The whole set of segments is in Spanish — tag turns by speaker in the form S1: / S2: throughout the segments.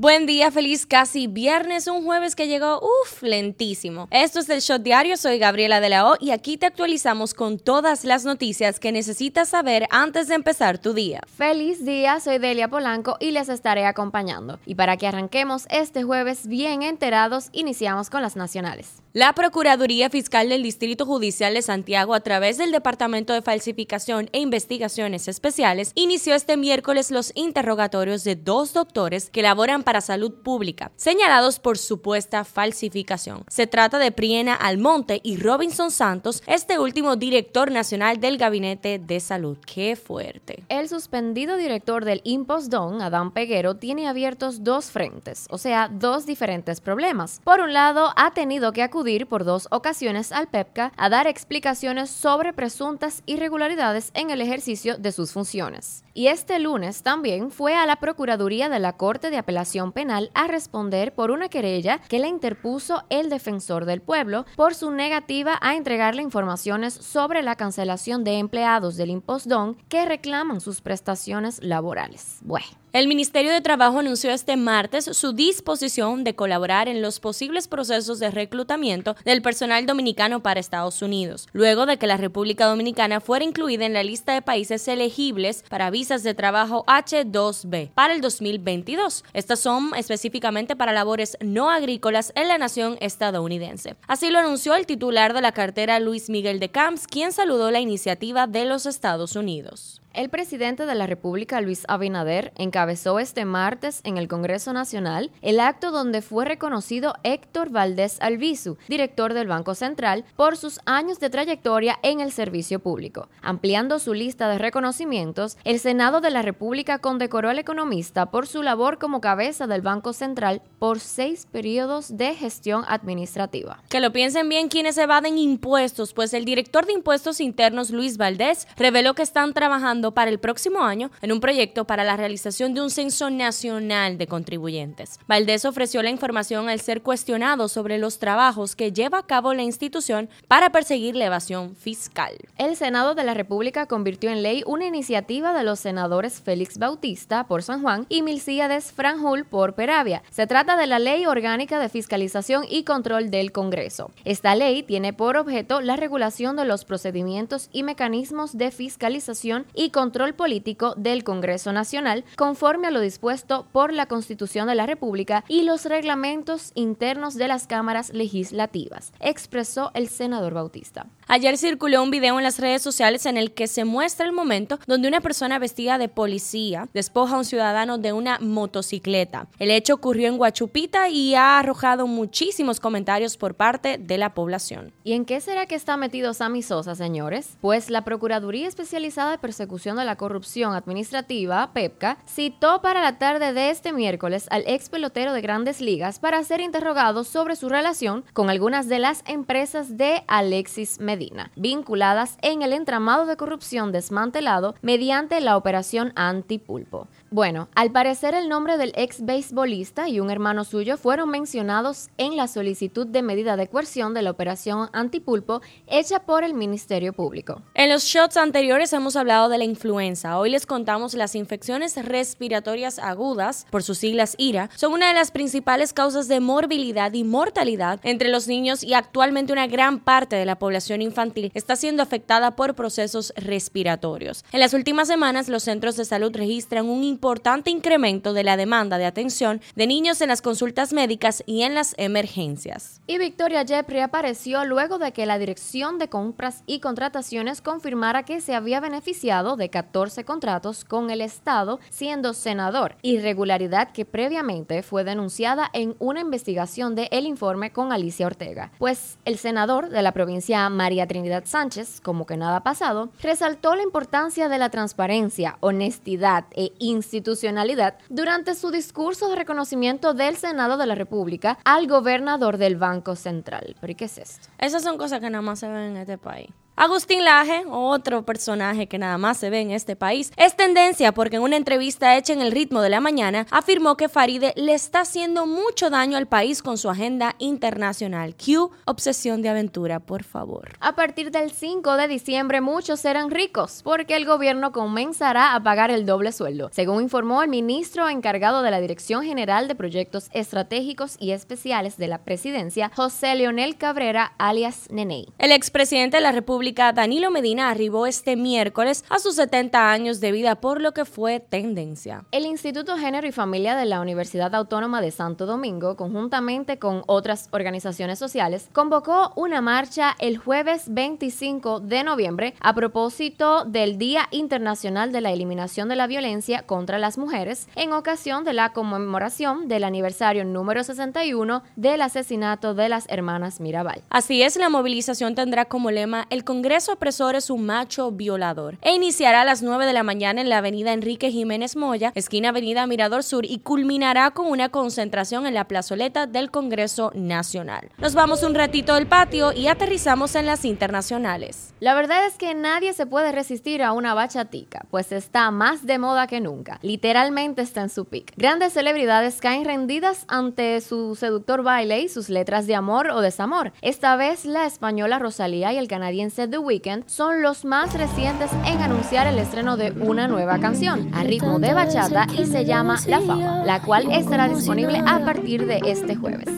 S1: Buen día, feliz casi viernes, un jueves que llegó, uff, lentísimo. Esto es el Shot Diario, soy Gabriela de la O y aquí te actualizamos con todas las noticias que necesitas saber antes de empezar tu día.
S2: Feliz día, soy Delia Polanco y les estaré acompañando. Y para que arranquemos este jueves bien enterados, iniciamos con las nacionales.
S1: La Procuraduría Fiscal del Distrito Judicial de Santiago, a través del Departamento de Falsificación e Investigaciones Especiales, inició este miércoles los interrogatorios de dos doctores que laboran para Salud Pública, señalados por supuesta falsificación. Se trata de Priena Almonte y Robinson Santos, este último director nacional del Gabinete de Salud. ¡Qué fuerte!
S2: El suspendido director del Impostón, Adán Peguero, tiene abiertos dos frentes, o sea, dos diferentes problemas. Por un lado, ha tenido que acudir por dos ocasiones al PEPCA a dar explicaciones sobre presuntas irregularidades en el ejercicio de sus funciones. Y este lunes también fue a la Procuraduría de la Corte de Apelación Penal a responder por una querella que le interpuso el defensor del pueblo por su negativa a entregarle informaciones sobre la cancelación de empleados del Impostón que reclaman sus prestaciones laborales. Bueno.
S1: El Ministerio de Trabajo anunció este martes su disposición de colaborar en los posibles procesos de reclutamiento del personal dominicano para Estados Unidos, luego de que la República Dominicana fuera incluida en la lista de países elegibles para visas de trabajo H2B para el 2022. Estas son específicamente para labores no agrícolas en la nación estadounidense. Así lo anunció el titular de la cartera Luis Miguel de Camps, quien saludó la iniciativa de los Estados Unidos.
S2: El presidente de la República, Luis Abinader, encabezó este martes en el Congreso Nacional el acto donde fue reconocido Héctor Valdés Albizu, director del Banco Central, por sus años de trayectoria en el servicio público. Ampliando su lista de reconocimientos, el Senado de la República condecoró al economista por su labor como cabeza del Banco Central por seis periodos de gestión administrativa.
S1: Que lo piensen bien quienes evaden impuestos, pues el director de Impuestos Internos, Luis Valdés, reveló que están trabajando para el próximo año en un proyecto para la realización de un censo nacional de contribuyentes. Valdés ofreció la información al ser cuestionado sobre los trabajos que lleva a cabo la institución para perseguir la evasión fiscal.
S2: El Senado de la República convirtió en ley una iniciativa de los senadores Félix Bautista por San Juan y Milcíades Franjul por Peravia. Se trata de la Ley Orgánica de Fiscalización y Control del Congreso. Esta ley tiene por objeto la regulación de los procedimientos y mecanismos de fiscalización y control político del Congreso Nacional, conforme a lo dispuesto por la Constitución de la República y los reglamentos internos de las cámaras legislativas, expresó el senador Bautista.
S1: Ayer circuló un video en las redes sociales en el que se muestra el momento donde una persona vestida de policía despoja a un ciudadano de una motocicleta. El hecho ocurrió en Guachupita y ha arrojado muchísimos comentarios por parte de la población.
S2: ¿Y en qué será que está metido Sammy Sosa, señores? Pues la Procuraduría Especializada de Persecución de la Corrupción Administrativa, PEPCA, citó para la tarde de este miércoles al ex pelotero de grandes ligas para ser interrogado sobre su relación con algunas de las empresas de Alexis Medina vinculadas en el entramado de corrupción desmantelado mediante la operación Antipulpo. Bueno, al parecer el nombre del ex beisbolista y un hermano suyo fueron mencionados en la solicitud de medida de coerción de la operación Antipulpo hecha por el Ministerio Público.
S1: En los shots anteriores hemos hablado de la influenza. Hoy les contamos las infecciones respiratorias agudas, por sus siglas IRA, son una de las principales causas de morbilidad y mortalidad entre los niños y actualmente una gran parte de la población infantil está siendo afectada por procesos respiratorios. En las últimas semanas, los centros de salud registran un importante incremento de la demanda de atención de niños en las consultas médicas y en las emergencias.
S2: Y Victoria Jeffrey apareció luego de que la Dirección de Compras y Contrataciones confirmara que se había beneficiado de 14 contratos con el Estado siendo senador, irregularidad que previamente fue denunciada en una investigación de El Informe con Alicia Ortega. Pues el senador de la provincia María Trinidad Sánchez, como que nada ha pasado, resaltó la importancia de la transparencia, honestidad e institucionalidad durante su discurso de reconocimiento del Senado de la República al gobernador del Banco Central. ¿Pero qué es esto?
S1: Esas son cosas que nada más se ven en este país. Agustín Laje, otro personaje que nada más se ve en este país, es tendencia porque en una entrevista hecha en el ritmo de la mañana afirmó que Faride le está haciendo mucho daño al país con su agenda internacional. Q, obsesión de aventura, por favor.
S2: A partir del 5 de diciembre muchos serán ricos porque el gobierno comenzará a pagar el doble sueldo, según informó el ministro encargado de la Dirección General de Proyectos Estratégicos y Especiales de la Presidencia, José Leonel Cabrera, alias Neney.
S1: El expresidente de la República Danilo Medina arribó este miércoles a sus 70 años de vida, por lo que fue tendencia.
S2: El Instituto Género y Familia de la Universidad Autónoma de Santo Domingo, conjuntamente con otras organizaciones sociales, convocó una marcha el jueves 25 de noviembre a propósito del Día Internacional de la Eliminación de la Violencia contra las Mujeres, en ocasión de la conmemoración del aniversario número 61 del asesinato de las hermanas Mirabal.
S1: Así es, la movilización tendrá como lema el Congreso Opresor es un macho violador e iniciará a las 9 de la mañana en la avenida Enrique Jiménez Moya, esquina avenida Mirador Sur y culminará con una concentración en la plazoleta del Congreso Nacional. Nos vamos un ratito del patio y aterrizamos en las internacionales.
S2: La verdad es que nadie se puede resistir a una bachatica, pues está más de moda que nunca. Literalmente está en su pic. Grandes celebridades caen rendidas ante su seductor baile y sus letras de amor o desamor. Esta vez la española Rosalía y el canadiense The Weeknd son los más recientes en anunciar el estreno de una nueva canción a ritmo de bachata y se llama La Fama, la cual estará disponible a partir de este jueves.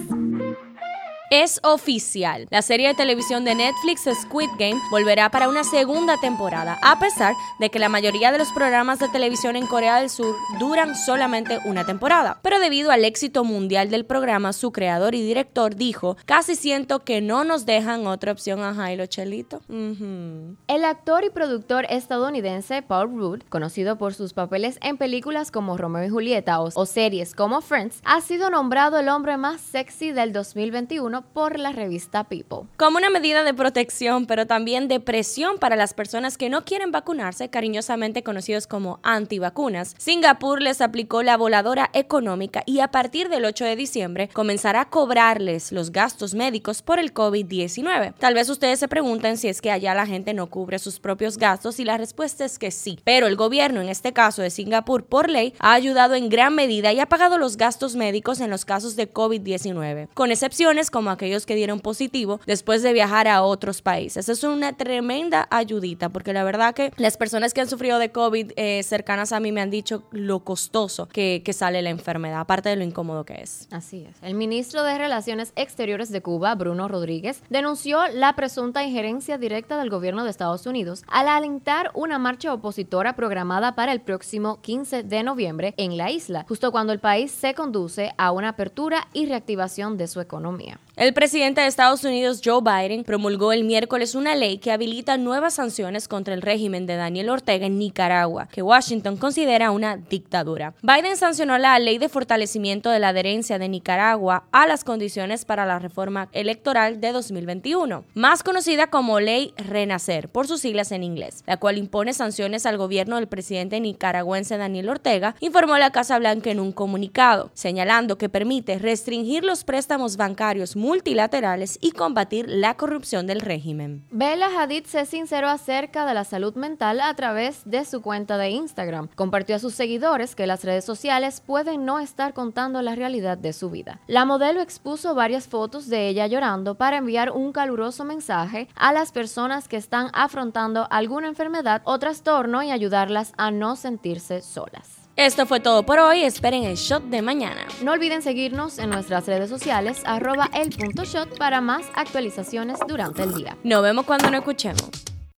S1: Es oficial. La serie de televisión de Netflix Squid Game volverá para una segunda temporada, a pesar de que la mayoría de los programas de televisión en Corea del Sur duran solamente una temporada. Pero debido al éxito mundial del programa, su creador y director dijo, casi siento que no nos dejan otra opción a Jailo Chelito.
S2: El actor y productor estadounidense Paul Rudd, conocido por sus papeles en películas como Romeo y Julieta o series como Friends, ha sido nombrado el hombre más sexy del 2021 por la revista People.
S1: Como una medida de protección, pero también de presión para las personas que no quieren vacunarse, cariñosamente conocidos como antivacunas, Singapur les aplicó la voladora económica y a partir del 8 de diciembre comenzará a cobrarles los gastos médicos por el COVID-19. Tal vez ustedes se pregunten si es que allá la gente no cubre sus propios gastos y la respuesta es que sí, pero el gobierno, en este caso de Singapur por ley, ha ayudado en gran medida y ha pagado los gastos médicos en los casos de COVID-19, con excepciones como aquellos que dieron positivo después de viajar a otros países. Es una tremenda ayudita porque la verdad que las personas que han sufrido de COVID eh, cercanas a mí me han dicho lo costoso que, que sale la enfermedad, aparte de lo incómodo que es.
S2: Así es. El ministro de Relaciones Exteriores de Cuba, Bruno Rodríguez, denunció la presunta injerencia directa del gobierno de Estados Unidos al alentar una marcha opositora programada para el próximo 15 de noviembre en la isla, justo cuando el país se conduce a una apertura y reactivación de su economía.
S1: El presidente de Estados Unidos, Joe Biden, promulgó el miércoles una ley que habilita nuevas sanciones contra el régimen de Daniel Ortega en Nicaragua, que Washington considera una dictadura. Biden sancionó la ley de fortalecimiento de la adherencia de Nicaragua a las condiciones para la reforma electoral de 2021, más conocida como Ley Renacer, por sus siglas en inglés, la cual impone sanciones al gobierno del presidente nicaragüense Daniel Ortega, informó la Casa Blanca en un comunicado, señalando que permite restringir los préstamos bancarios multilaterales y combatir la corrupción del régimen.
S2: Bella Hadid se sinceró acerca de la salud mental a través de su cuenta de Instagram. Compartió a sus seguidores que las redes sociales pueden no estar contando la realidad de su vida. La modelo expuso varias fotos de ella llorando para enviar un caluroso mensaje a las personas que están afrontando alguna enfermedad o trastorno y ayudarlas a no sentirse solas.
S1: Esto fue todo por hoy, esperen el shot de mañana.
S2: No olviden seguirnos en nuestras redes sociales arroba el punto shot para más actualizaciones durante el día.
S1: Nos vemos cuando nos escuchemos.